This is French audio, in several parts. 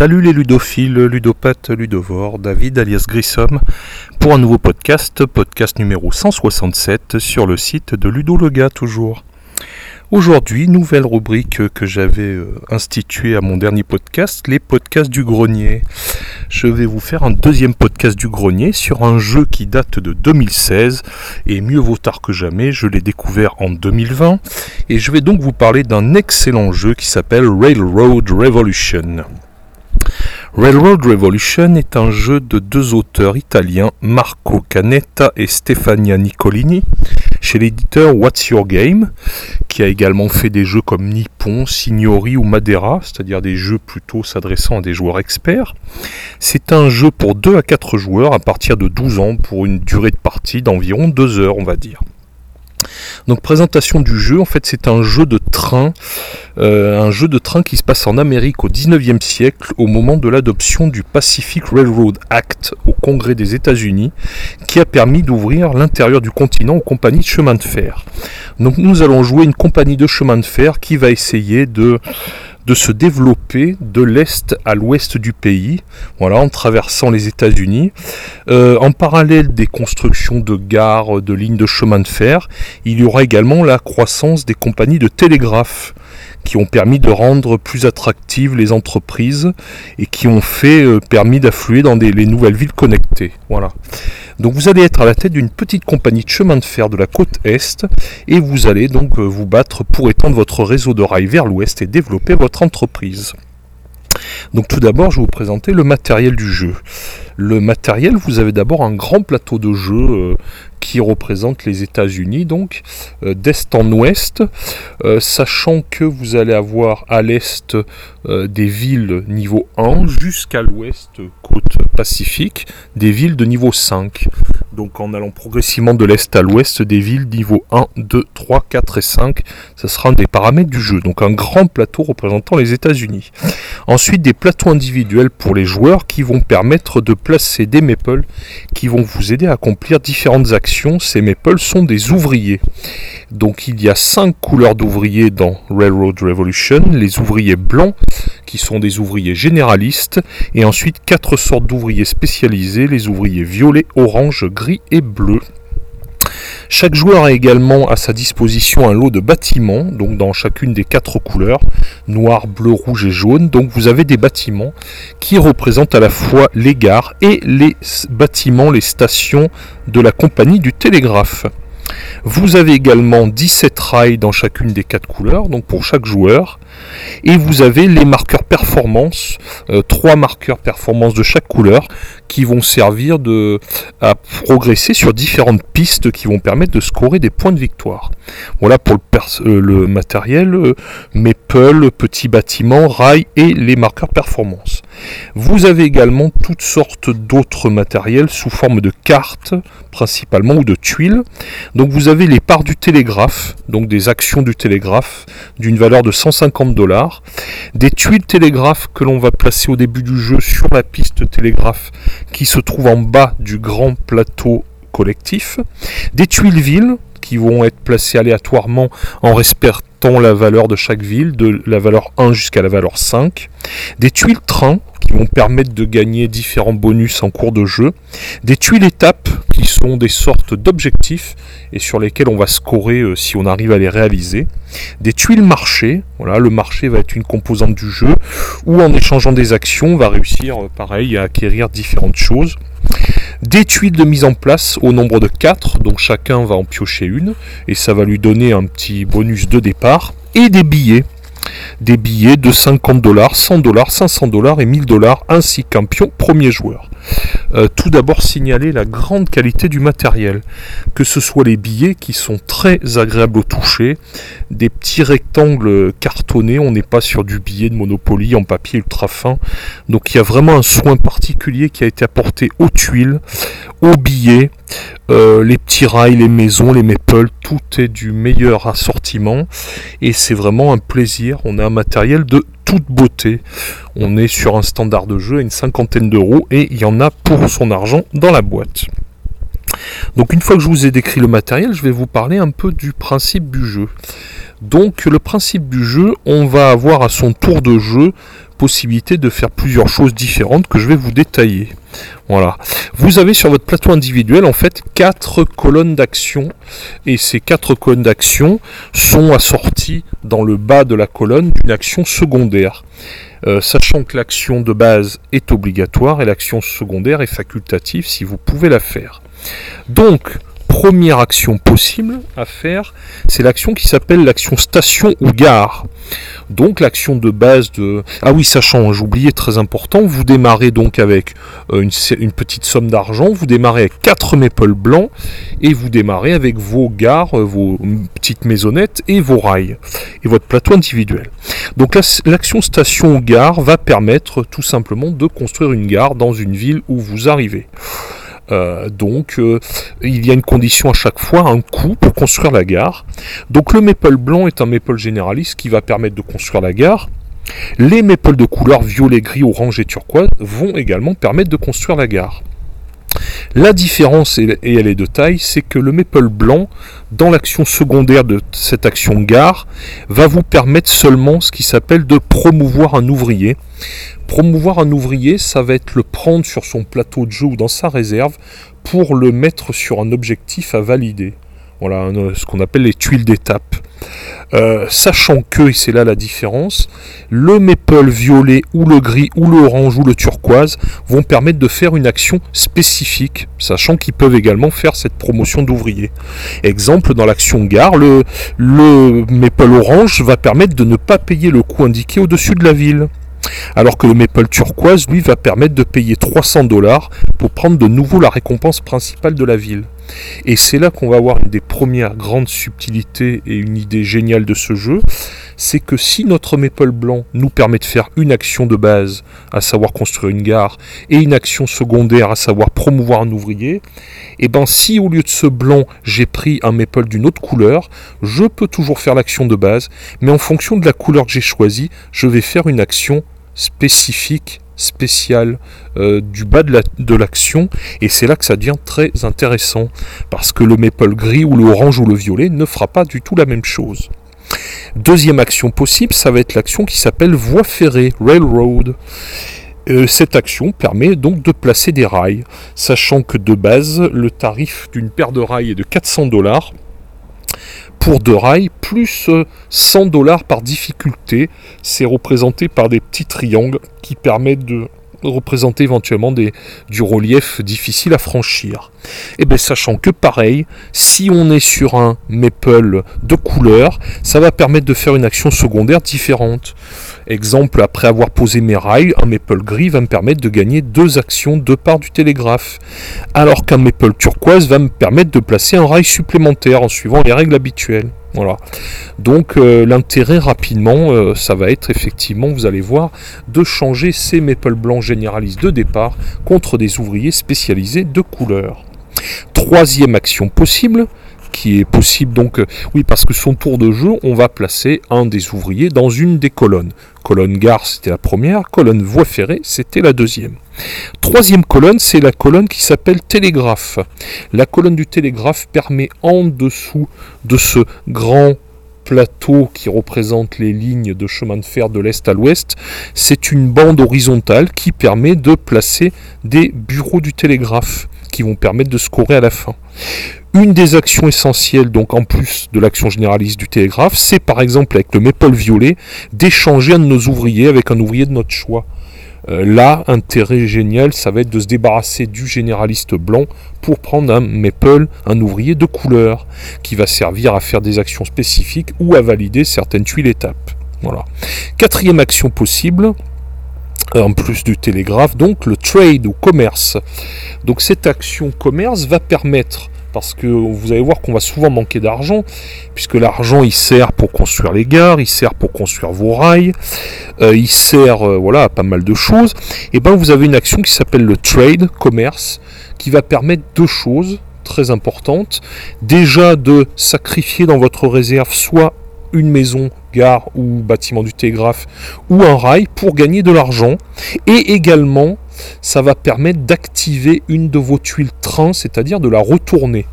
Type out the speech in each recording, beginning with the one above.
Salut les ludophiles, ludopathes, ludovores, David alias Grissom pour un nouveau podcast, podcast numéro 167 sur le site de Ludo toujours. Aujourd'hui, nouvelle rubrique que j'avais euh, instituée à mon dernier podcast, les podcasts du grenier. Je vais vous faire un deuxième podcast du grenier sur un jeu qui date de 2016 et mieux vaut tard que jamais, je l'ai découvert en 2020 et je vais donc vous parler d'un excellent jeu qui s'appelle Railroad Revolution. Railroad Revolution est un jeu de deux auteurs italiens, Marco Canetta et Stefania Nicolini, chez l'éditeur What's Your Game, qui a également fait des jeux comme Nippon, Signori ou Madeira, c'est-à-dire des jeux plutôt s'adressant à des joueurs experts. C'est un jeu pour 2 à 4 joueurs à partir de 12 ans pour une durée de partie d'environ 2 heures, on va dire. Donc présentation du jeu, en fait c'est un jeu de train, euh, un jeu de train qui se passe en Amérique au 19e siècle au moment de l'adoption du Pacific Railroad Act au Congrès des États-Unis qui a permis d'ouvrir l'intérieur du continent aux compagnies de chemin de fer. Donc nous allons jouer une compagnie de chemin de fer qui va essayer de de se développer de l'est à l'ouest du pays, en traversant les États-Unis. Euh, en parallèle des constructions de gares, de lignes de chemin de fer, il y aura également la croissance des compagnies de télégraphe qui ont permis de rendre plus attractives les entreprises et qui ont fait euh, permis d'affluer dans les nouvelles villes connectées. Voilà. Donc vous allez être à la tête d'une petite compagnie de chemin de fer de la côte est et vous allez donc euh, vous battre pour étendre votre réseau de rails vers l'ouest et développer votre entreprise. Donc tout d'abord, je vais vous présenter le matériel du jeu. Le matériel, vous avez d'abord un grand plateau de jeu euh, qui représente les États-Unis, donc euh, d'est en ouest, euh, sachant que vous allez avoir à l'est des villes niveau 1 jusqu'à l'ouest, côte pacifique, des villes de niveau 5. Donc en allant progressivement de l'est à l'ouest, des villes niveau 1, 2, 3, 4 et 5, ce sera un des paramètres du jeu. Donc un grand plateau représentant les États-Unis. Ensuite des plateaux individuels pour les joueurs qui vont permettre de placer des meeples qui vont vous aider à accomplir différentes actions ces meeples sont des ouvriers. Donc il y a cinq couleurs d'ouvriers dans Railroad Revolution. Les ouvriers blancs, qui sont des ouvriers généralistes, et ensuite quatre sortes d'ouvriers spécialisés, les ouvriers violets, orange, gris et bleu. Chaque joueur a également à sa disposition un lot de bâtiments, donc dans chacune des quatre couleurs, noir, bleu, rouge et jaune. Donc vous avez des bâtiments qui représentent à la fois les gares et les bâtiments, les stations de la compagnie du télégraphe. Vous avez également 17 rails dans chacune des quatre couleurs, donc pour chaque joueur. Et vous avez les marqueurs performance, euh, trois marqueurs performance de chaque couleur, qui vont servir de, à progresser sur différentes pistes qui vont permettre de scorer des points de victoire. Voilà pour le, euh, matériel, euh, Maple, petits bâtiments, rails et les marqueurs performance. Vous avez également toutes sortes d'autres matériels sous forme de cartes principalement ou de tuiles. Donc vous avez les parts du télégraphe, donc des actions du télégraphe d'une valeur de 150 des tuiles télégraphe que l'on va placer au début du jeu sur la piste télégraphe qui se trouve en bas du grand plateau collectif, des tuiles villes qui vont être placées aléatoirement en la valeur de chaque ville, de la valeur 1 jusqu'à la valeur 5, des tuiles trains qui vont permettre de gagner différents bonus en cours de jeu, des tuiles étapes qui sont des sortes d'objectifs et sur lesquels on va scorer euh, si on arrive à les réaliser, des tuiles marché, voilà, le marché va être une composante du jeu, où en échangeant des actions, on va réussir euh, pareil à acquérir différentes choses. Des tuiles de mise en place au nombre de 4, donc chacun va en piocher une, et ça va lui donner un petit bonus de départ, et des billets. Des billets de 50 dollars, 100 dollars, 500 dollars et 1000 dollars, ainsi qu'un pion premier joueur. Euh, tout d'abord signaler la grande qualité du matériel, que ce soit les billets qui sont très agréables au toucher, des petits rectangles cartonnés, on n'est pas sur du billet de Monopoly en papier ultra fin, donc il y a vraiment un soin particulier qui a été apporté aux tuiles, aux billets, euh, les petits rails, les maisons, les maples, tout est du meilleur assortiment et c'est vraiment un plaisir. On a un matériel de toute beauté. On est sur un standard de jeu à une cinquantaine d'euros et il y en a pour son argent dans la boîte. Donc une fois que je vous ai décrit le matériel, je vais vous parler un peu du principe du jeu. Donc le principe du jeu, on va avoir à son tour de jeu possibilité de faire plusieurs choses différentes que je vais vous détailler. Voilà. Vous avez sur votre plateau individuel en fait quatre colonnes d'action et ces quatre colonnes d'action sont assorties dans le bas de la colonne d'une action secondaire. Euh, sachant que l'action de base est obligatoire et l'action secondaire est facultative si vous pouvez la faire. Donc, première action possible à faire, c'est l'action qui s'appelle l'action station ou gare. Donc l'action de base de... Ah oui, sachant, j'oubliais très important, vous démarrez donc avec euh, une, petite somme d'argent, vous démarrez avec 4 maples blancs, et vous démarrez avec vos gares, euh, vos petites maisonnettes et vos rails, et votre plateau individuel. Donc l'action station ou gare va permettre tout simplement de construire une gare dans une ville où vous arrivez. Euh, donc euh, il y a une condition à chaque fois, un coût pour construire la gare. Donc le maple blanc est un maple généraliste qui va permettre de construire la gare. Les maples de couleur violet, gris, orange et turquoise vont également permettre de construire la gare. La différence, et elle est de taille, c'est que le maple blanc, dans l'action secondaire de cette action gare, va vous permettre seulement ce qui s'appelle de promouvoir un ouvrier. Promouvoir un ouvrier, ça va être le prendre sur son plateau de jeu ou dans sa réserve pour le mettre sur un objectif à valider. Voilà ce qu'on appelle les tuiles d'étape. Euh, sachant que, et c'est là la différence, le maple violet ou le gris ou le orange ou le turquoise vont permettre de faire une action spécifique, sachant qu'ils peuvent également faire cette promotion d'ouvriers. Exemple, dans l'action gare, le maple orange va permettre de ne pas payer le coût indiqué au-dessus de la ville. Alors que le Maple turquoise, lui, va permettre de payer 300 dollars pour prendre de nouveau la récompense principale de la ville. Et c'est là qu'on va avoir une des premières grandes subtilités et une idée géniale de ce jeu, c'est que si notre Maple blanc nous permet de faire une action de base, à savoir construire une gare, et une action secondaire, à savoir promouvoir un ouvrier, et eh ben si au lieu de ce blanc j'ai pris un Maple d'une autre couleur, je peux toujours faire l'action de base, mais en fonction de la couleur que j'ai choisie, je vais faire une action spécifique, spéciale euh, du bas de l'action et c'est là que ça devient très intéressant parce que le maple gris ou le orange ou le violet ne fera pas du tout la même chose. Deuxième action possible, ça va être l'action qui s'appelle voie ferrée, railroad. Euh, cette action permet donc de placer des rails, sachant que de base, le tarif d'une paire de rails est de 400 dollars pour deux rails, plus 100 euh, dollars par difficulté. C'est représenté par des petits triangles qui permettent de représenter éventuellement des, du relief difficile à franchir. Et eh bien sachant que pareil, si on est sur un maple de couleur, ça va permettre de faire une action secondaire différente. Exemple, après avoir posé mes rails, un maple gris va me permettre de gagner deux actions de part du télégraphe. Alors qu'un maple turquoise va me permettre de placer un rail supplémentaire en suivant les règles habituelles. Voilà. Donc euh, l'intérêt rapidement, euh, ça va être effectivement, vous allez voir, de changer ces maple blancs généralistes de départ contre des ouvriers spécialisés de couleur. Troisième action possible, qui est possible donc, euh, oui, parce que son tour de jeu, on va placer un des ouvriers dans une des colonnes. Colonne gare, c'était la première, colonne voie ferrée, c'était la deuxième. Troisième colonne, c'est la colonne qui s'appelle télégraphe. La colonne du télégraphe permet en dessous de ce grand plateau qui représente les lignes de chemin de fer de l'est à l'ouest, c'est une bande horizontale qui permet de placer des bureaux du télégraphe qui vont permettre de scorer à la fin. Une des actions essentielles, donc en plus de l'action généraliste du télégraphe, c'est par exemple avec le Maple violet d'échanger un de nos ouvriers avec un ouvrier de notre choix. Euh, là, intérêt génial, ça va être de se débarrasser du généraliste blanc pour prendre un Maple, un ouvrier de couleur, qui va servir à faire des actions spécifiques ou à valider certaines tuiles étapes. Voilà. Quatrième action possible, en plus du télégraphe, donc le trade ou commerce. Donc cette action commerce va permettre parce que vous allez voir qu'on va souvent manquer d'argent, puisque l'argent il sert pour construire les gares, il sert pour construire vos rails, euh, il sert euh, voilà, à pas mal de choses. Et ben vous avez une action qui s'appelle le trade, commerce, qui va permettre deux choses très importantes. Déjà de sacrifier dans votre réserve soit une maison, gare ou bâtiment du télégraphe ou un rail pour gagner de l'argent. Et également, ça va permettre d'activer une de vos tuiles train, c'est-à-dire de la retourner.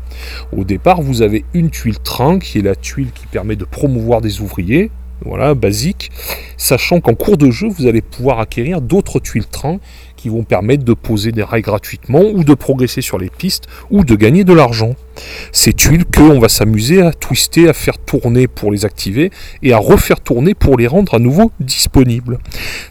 Au départ, vous avez une tuile train qui est la tuile qui permet de promouvoir des ouvriers, voilà, basique, sachant qu'en cours de jeu, vous allez pouvoir acquérir d'autres tuiles train qui vont permettre de poser des rails gratuitement ou de progresser sur les pistes ou de gagner de l'argent. Ces tuiles qu'on va s'amuser à twister, à faire tourner pour les activer et à refaire tourner pour les rendre à nouveau disponibles.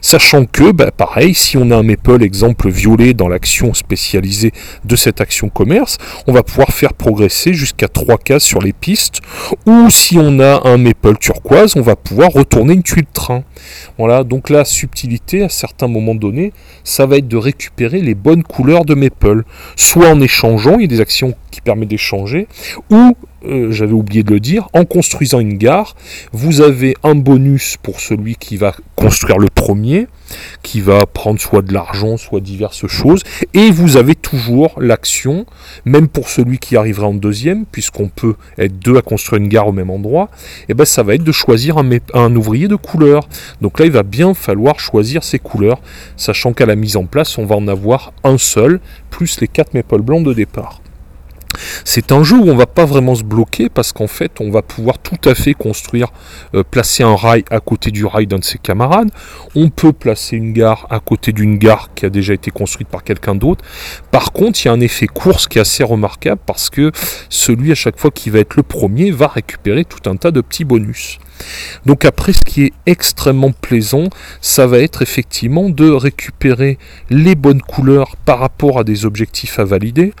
Sachant que, bah, pareil, si on a un maple exemple violet dans l'action spécialisée de cette action commerce, on va pouvoir faire progresser jusqu'à 3 cases sur les pistes. Ou si on a un maple turquoise, on va pouvoir retourner une tuile train. Voilà, donc la subtilité à certains moments donnés, ça va de récupérer les bonnes couleurs de maple. Soit en échangeant, il y a des actions qui permettent d'échanger, ou, euh, j'avais oublié de le dire, en construisant une gare, vous avez un bonus pour celui qui va construire le premier, qui va prendre soit de l'argent, soit diverses choses, et vous avez toujours l'action, même pour celui qui arrivera en deuxième, puisqu'on peut être deux à construire une gare au même endroit, et ben ça va être de choisir un, ouvrier de couleur. Donc là, il va bien falloir choisir ses couleurs, sachant qu'à la mise en place, on va en avoir un seul, plus les quatre maples blancs de départ. C'est un jeu où on va pas vraiment se bloquer parce qu'en fait on va pouvoir tout à fait construire, euh, placer un rail à côté du rail d'un de ses camarades. On peut placer une gare à côté d'une gare qui a déjà été construite par quelqu'un d'autre. Par contre, il y a un effet course qui est assez remarquable parce que celui à chaque fois qui va être le premier va récupérer tout un tas de petits bonus. Donc après, ce qui est extrêmement plaisant, ça va être effectivement de récupérer les bonnes couleurs par rapport à des objectifs à valider.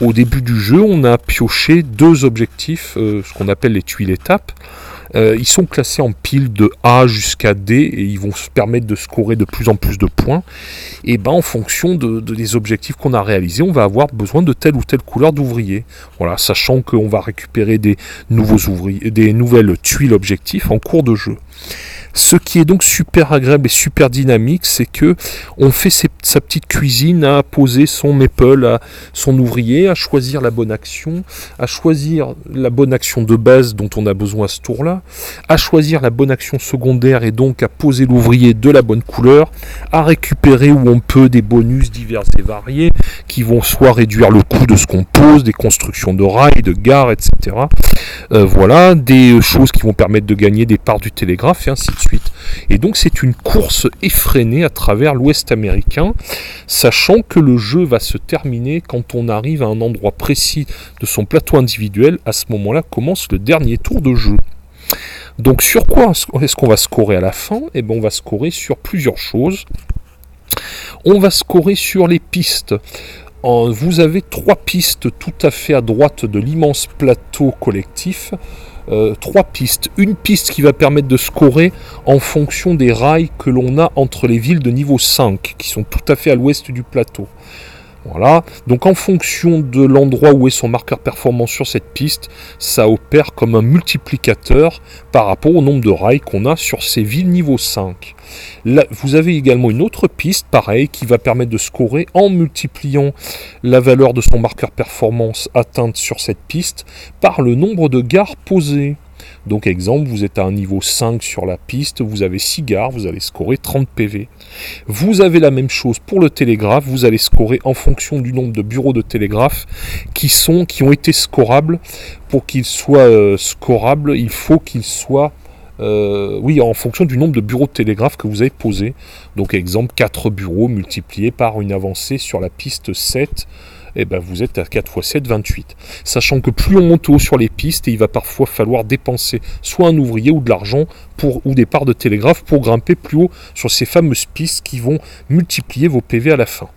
Au début du jeu, on a pioché deux objectifs, euh, ce qu'on appelle les tuiles étapes. Euh, ils sont classés en piles de A jusqu'à D et ils vont se permettre de scorer de plus en plus de points. Et ben en fonction de, des objectifs qu'on a réalisés, on va avoir besoin de telle ou telle couleur d'ouvrier. Voilà, sachant qu'on va récupérer des nouveaux ouvriers, des nouvelles tuiles objectifs en cours de jeu. Ce qui est donc super agréable et super dynamique, c'est que on fait sa petite cuisine à poser son maple à son ouvrier, à choisir la bonne action, à choisir la bonne action de base dont on a besoin à ce tour-là, à choisir la bonne action secondaire et donc à poser l'ouvrier de la bonne couleur, à récupérer où on peut des bonus divers et variés qui vont soit réduire le coût de ce qu'on pose, des constructions de rails, de gares, etc. Euh, voilà, des choses qui vont permettre de gagner des parts du télégraphe et ainsi de suite. Et donc c'est une course effrénée à travers l'Ouest américain, sachant que le jeu va se terminer quand on arrive à un endroit précis de son plateau individuel. À ce moment-là commence le dernier tour de jeu. Donc sur quoi est-ce qu'on va scorer à la fin? Eh bien on va scorer sur plusieurs choses. On va scorer sur les pistes. Vous avez trois pistes tout à fait à droite de l'immense plateau collectif. Euh, trois pistes. Une piste qui va permettre de scorer en fonction des rails que l'on a entre les villes de niveau 5, qui sont tout à fait à l'ouest du plateau. Voilà. Donc en fonction de l'endroit où est son marqueur performance sur cette piste, ça opère comme un multiplicateur par rapport au nombre de rails qu'on a sur ces villes niveau 5. Là, vous avez également une autre piste, pareil, qui va permettre de scorer en multipliant la valeur de son marqueur performance atteinte sur cette piste par le nombre de gares posées. Donc exemple, vous êtes à un niveau 5 sur la piste, vous avez 6 gares, vous allez scorer 30 PV. Vous avez la même chose pour le télégraphe, vous allez scorer en fonction du nombre de bureaux de télégraphe qui, sont, qui ont été scorables. Pour qu'ils soient euh, scorables, il faut qu'ils soient euh, oui, en fonction du nombre de bureaux de télégraphe que vous avez posés. Donc exemple, 4 bureaux multipliés par une avancée sur la piste 7 eh ben vous êtes à 4 x 7, 28. Sachant que plus on monte haut sur les pistes, il va parfois falloir dépenser soit un ouvrier ou de l'argent ou des parts de télégraphe pour grimper plus haut sur ces fameuses pistes qui vont multiplier vos PV à la fin.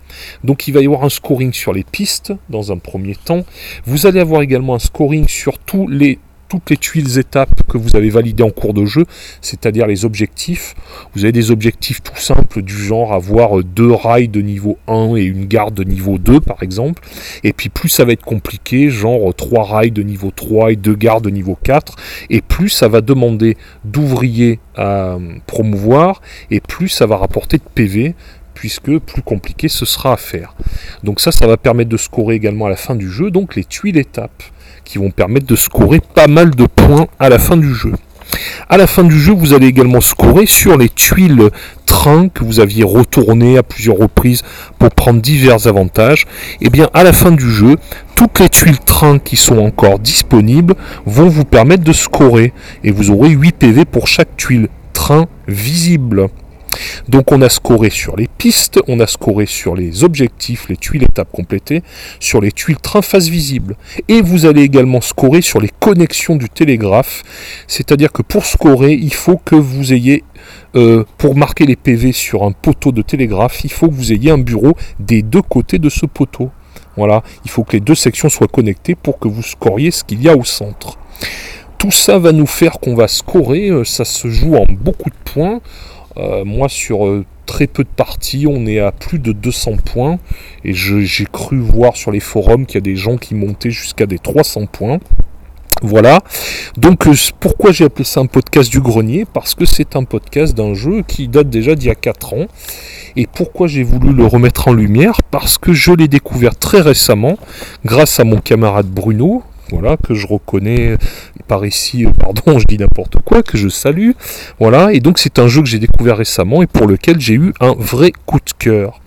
Donc il va y avoir un scoring sur les pistes dans un premier temps. Vous allez avoir également un scoring sur tous les toutes les tuiles étapes que vous avez validées en cours de jeu, c'est-à-dire les objectifs. Vous avez des objectifs tout simples du genre avoir deux rails de niveau 1 et une garde de niveau 2 par exemple. Et puis plus ça va être compliqué, genre trois rails de niveau 3 et deux gardes de niveau 4. Et plus ça va demander d'ouvriers à promouvoir et plus ça va rapporter de PV puisque plus compliqué ce sera à faire. Donc ça, ça va permettre de scorer également à la fin du jeu, donc les tuiles étapes, qui vont permettre de scorer pas mal de points à la fin du jeu. À la fin du jeu, vous allez également scorer sur les tuiles train que vous aviez retourné à plusieurs reprises pour prendre divers avantages. Et eh bien à la fin du jeu, toutes les tuiles train qui sont encore disponibles vont vous permettre de scorer et vous aurez 8 PV pour chaque tuile train visible. Donc on a scoré sur les pistes, on a scoré sur les objectifs, les tuiles étapes complétées, sur les tuiles train face visible. Et vous allez également scorer sur les connexions du télégraphe. C'est-à-dire que pour scorer, il faut que vous ayez, euh, pour marquer les PV sur un poteau de télégraphe, il faut que vous ayez un bureau des deux côtés de ce poteau. Voilà, il faut que les deux sections soient connectées pour que vous scoriez ce qu'il y a au centre. Tout ça va nous faire qu'on va scorer, euh, ça se joue en beaucoup de points. Euh, moi, sur euh, très peu de parties, on est à plus de 200 points. Et j'ai cru voir sur les forums qu'il y a des gens qui montaient jusqu'à des 300 points. Voilà. Donc, euh, pourquoi j'ai appelé ça un podcast du grenier? Parce que c'est un podcast d'un jeu qui date déjà d'il y a 4 ans. Et pourquoi j'ai voulu le remettre en lumière? Parce que je l'ai découvert très récemment grâce à mon camarade Bruno, voilà, que je reconnais par ici, euh, pardon, je dis n'importe quoi, que je salue, voilà, et donc c'est un jeu que j'ai découvert récemment et pour lequel j'ai eu un vrai coup de cœur.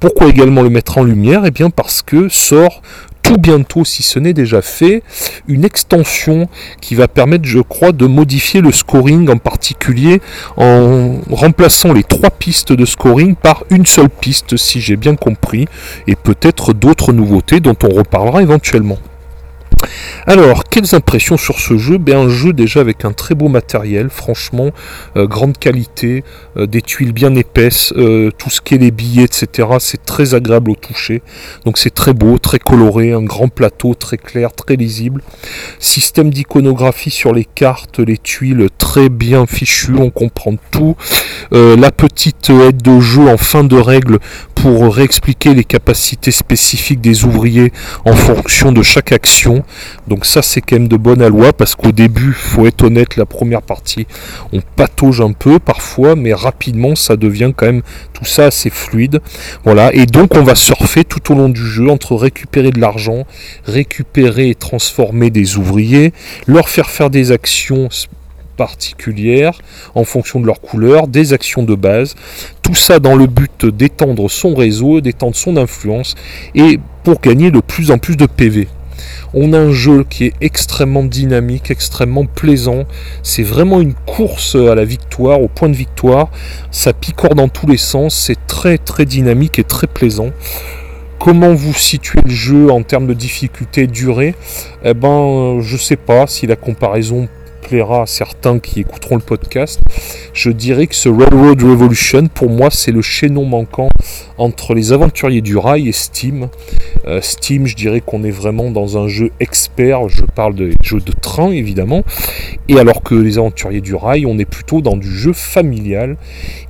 Pourquoi également le mettre en lumière? Eh bien parce que sort tout bientôt, si ce n'est déjà fait, une extension qui va permettre, je crois, de modifier le scoring en particulier en remplaçant les trois pistes de scoring par une seule piste, si j'ai bien compris, et peut-être d'autres nouveautés dont on reparlera éventuellement. Alors, quelles impressions sur ce jeu? Ben, Un jeu déjà avec un très beau matériel, franchement, euh, grande qualité, euh, des tuiles bien épaisses, euh, tout ce qui est les billets, etc. C'est très agréable au toucher. Donc c'est très beau, très coloré, un grand plateau très clair, très lisible. Système d'iconographie sur les cartes, les tuiles très bien fichu, on comprend tout. la petite aide de jeu en fin de règle pour réexpliquer les capacités spécifiques des ouvriers en fonction de chaque action. Donc ça c'est quand même de bonne loi parce qu'au début, faut être honnête, la première partie, on patauge un peu parfois, mais rapidement ça devient quand même tout ça assez fluide. Voilà, et donc on va surfer tout au long du jeu entre récupérer de l'argent, récupérer et transformer des ouvriers, leur faire faire des actions particulières en fonction de leur couleur, des actions de base, tout ça dans le but d'étendre son réseau, d'étendre son influence et pour gagner de plus en plus de PV. On a un jeu qui est extrêmement dynamique, extrêmement plaisant. C'est vraiment une course à la victoire, au point de victoire. Ça picore dans tous les sens. C'est très très dynamique et très plaisant. Comment vous situez le jeu en termes de difficulté, durée? Eh ben, je sais pas si la comparaison plaira à certains qui écouteront le podcast, je dirais que ce Railroad Revolution, pour moi, c'est le chaînon manquant entre les aventuriers du rail et Steam. Euh, Steam, je dirais qu'on est vraiment dans un jeu expert, je parle de jeux de train évidemment, et alors que les aventuriers du rail, on est plutôt dans du jeu familial.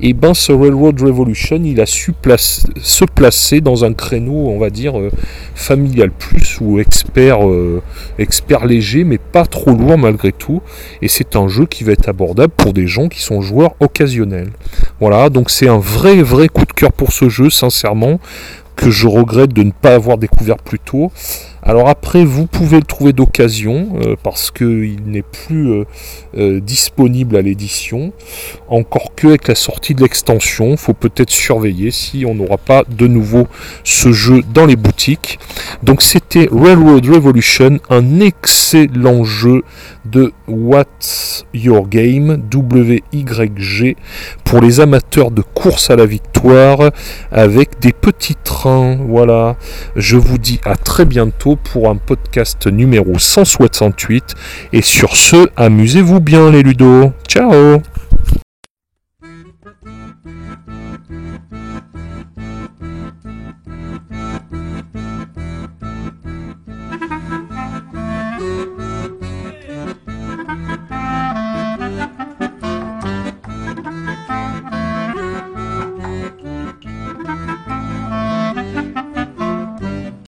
Et ben ce Railroad Revolution, il a su se placer dans un créneau, on va dire, euh, familial plus ou expert, euh, expert léger, mais pas trop lourd malgré tout et c'est un jeu qui va être abordable pour des gens qui sont joueurs occasionnels. Voilà, donc c'est un vrai vrai coup de cœur pour ce jeu, sincèrement, que je regrette de ne pas avoir découvert plus tôt. Alors après, vous pouvez le trouver d'occasion euh, parce qu'il n'est plus euh, euh, disponible à l'édition. Encore que avec la sortie de l'extension, il faut peut-être surveiller si on n'aura pas de nouveau ce jeu dans les boutiques. Donc c'était Railroad Revolution, un excellent jeu de What's Your Game, WYG, pour les amateurs de course à la victoire avec des petits trains. Voilà, je vous dis à très bientôt pour un podcast numéro 168. Et sur ce, amusez-vous bien les ludos. Ciao